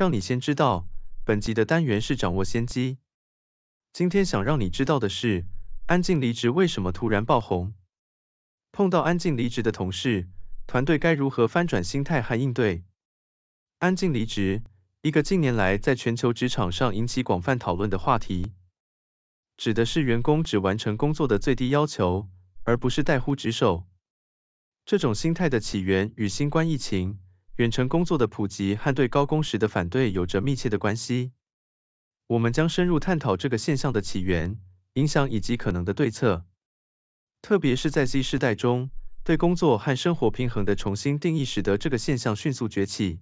让你先知道。本集的单元是掌握先机。今天想让你知道的是，安静离职为什么突然爆红？碰到安静离职的同事，团队该如何翻转心态和应对？安静离职，一个近年来在全球职场上引起广泛讨论的话题，指的是员工只完成工作的最低要求，而不是怠忽职守。这种心态的起源与新冠疫情。远程工作的普及和对高工时的反对有着密切的关系。我们将深入探讨这个现象的起源、影响以及可能的对策。特别是在 Z 世代中，对工作和生活平衡的重新定义，使得这个现象迅速崛起。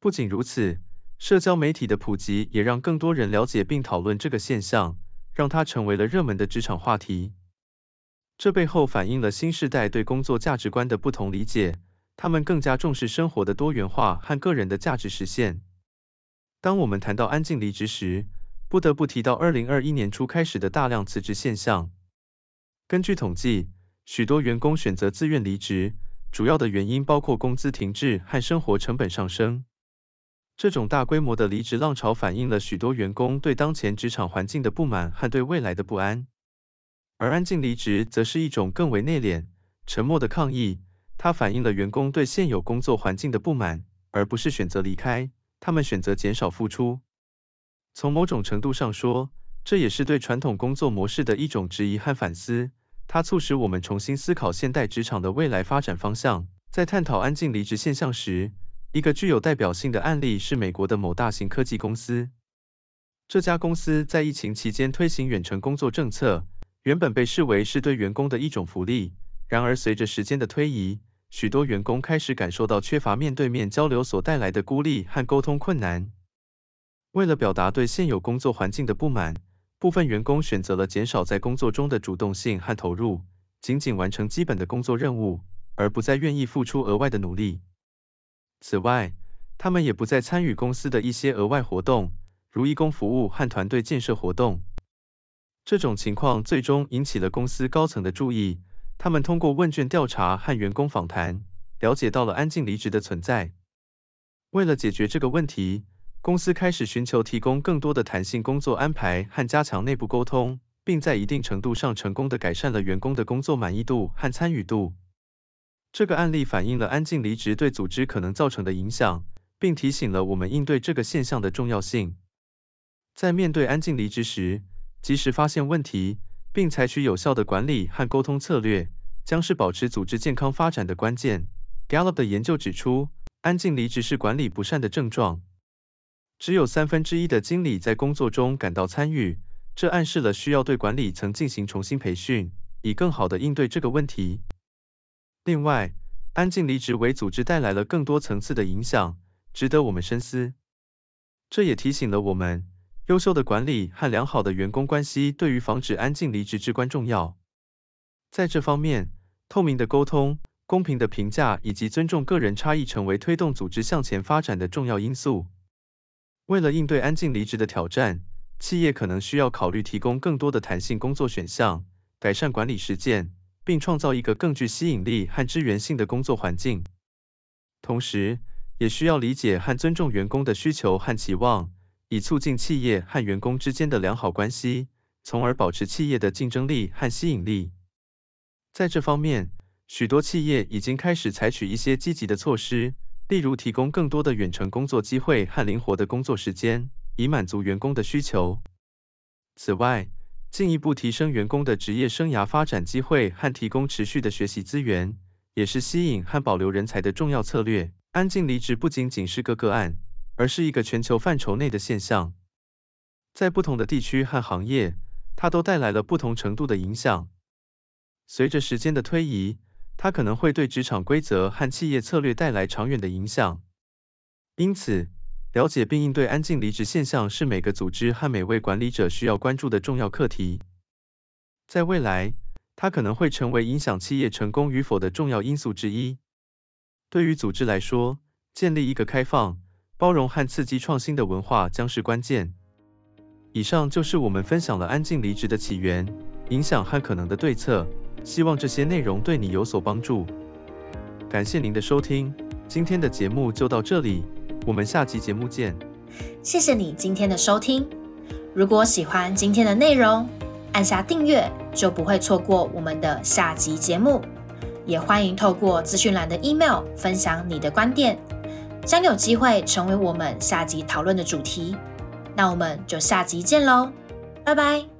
不仅如此，社交媒体的普及也让更多人了解并讨论这个现象，让它成为了热门的职场话题。这背后反映了新时代对工作价值观的不同理解。他们更加重视生活的多元化和个人的价值实现。当我们谈到安静离职时，不得不提到二零二一年初开始的大量辞职现象。根据统计，许多员工选择自愿离职，主要的原因包括工资停滞和生活成本上升。这种大规模的离职浪潮反映了许多员工对当前职场环境的不满和对未来的不安。而安静离职则是一种更为内敛、沉默的抗议。它反映了员工对现有工作环境的不满，而不是选择离开，他们选择减少付出。从某种程度上说，这也是对传统工作模式的一种质疑和反思。它促使我们重新思考现代职场的未来发展方向。在探讨安静离职现象时，一个具有代表性的案例是美国的某大型科技公司。这家公司在疫情期间推行远程工作政策，原本被视为是对员工的一种福利。然而，随着时间的推移，许多员工开始感受到缺乏面对面交流所带来的孤立和沟通困难。为了表达对现有工作环境的不满，部分员工选择了减少在工作中的主动性和投入，仅仅完成基本的工作任务，而不再愿意付出额外的努力。此外，他们也不再参与公司的一些额外活动，如义工服务和团队建设活动。这种情况最终引起了公司高层的注意。他们通过问卷调查和员工访谈，了解到了安静离职的存在。为了解决这个问题，公司开始寻求提供更多的弹性工作安排和加强内部沟通，并在一定程度上成功的改善了员工的工作满意度和参与度。这个案例反映了安静离职对组织可能造成的影响，并提醒了我们应对这个现象的重要性。在面对安静离职时，及时发现问题。并采取有效的管理和沟通策略，将是保持组织健康发展的关键。Gallup 的研究指出，安静离职是管理不善的症状。只有三分之一的经理在工作中感到参与，这暗示了需要对管理层进行重新培训，以更好地应对这个问题。另外，安静离职为组织带来了更多层次的影响，值得我们深思。这也提醒了我们。优秀的管理和良好的员工关系对于防止安静离职至关重要。在这方面，透明的沟通、公平的评价以及尊重个人差异成为推动组织向前发展的重要因素。为了应对安静离职的挑战，企业可能需要考虑提供更多的弹性工作选项，改善管理实践，并创造一个更具吸引力和支援性的工作环境。同时，也需要理解和尊重员工的需求和期望。以促进企业和员工之间的良好关系，从而保持企业的竞争力和吸引力。在这方面，许多企业已经开始采取一些积极的措施，例如提供更多的远程工作机会和灵活的工作时间，以满足员工的需求。此外，进一步提升员工的职业生涯发展机会和提供持续的学习资源，也是吸引和保留人才的重要策略。安静离职不仅仅是个个案。而是一个全球范畴内的现象，在不同的地区和行业，它都带来了不同程度的影响。随着时间的推移，它可能会对职场规则和企业策略带来长远的影响。因此，了解并应对安静离职现象是每个组织和每位管理者需要关注的重要课题。在未来，它可能会成为影响企业成功与否的重要因素之一。对于组织来说，建立一个开放、包容和刺激创新的文化将是关键。以上就是我们分享了安静离职的起源、影响和可能的对策，希望这些内容对你有所帮助。感谢您的收听，今天的节目就到这里，我们下集节目见。谢谢你今天的收听。如果喜欢今天的内容，按下订阅就不会错过我们的下集节目。也欢迎透过资讯栏的 email 分享你的观点，将有机会成为我们下集讨论的主题。那我们就下集见喽，拜拜。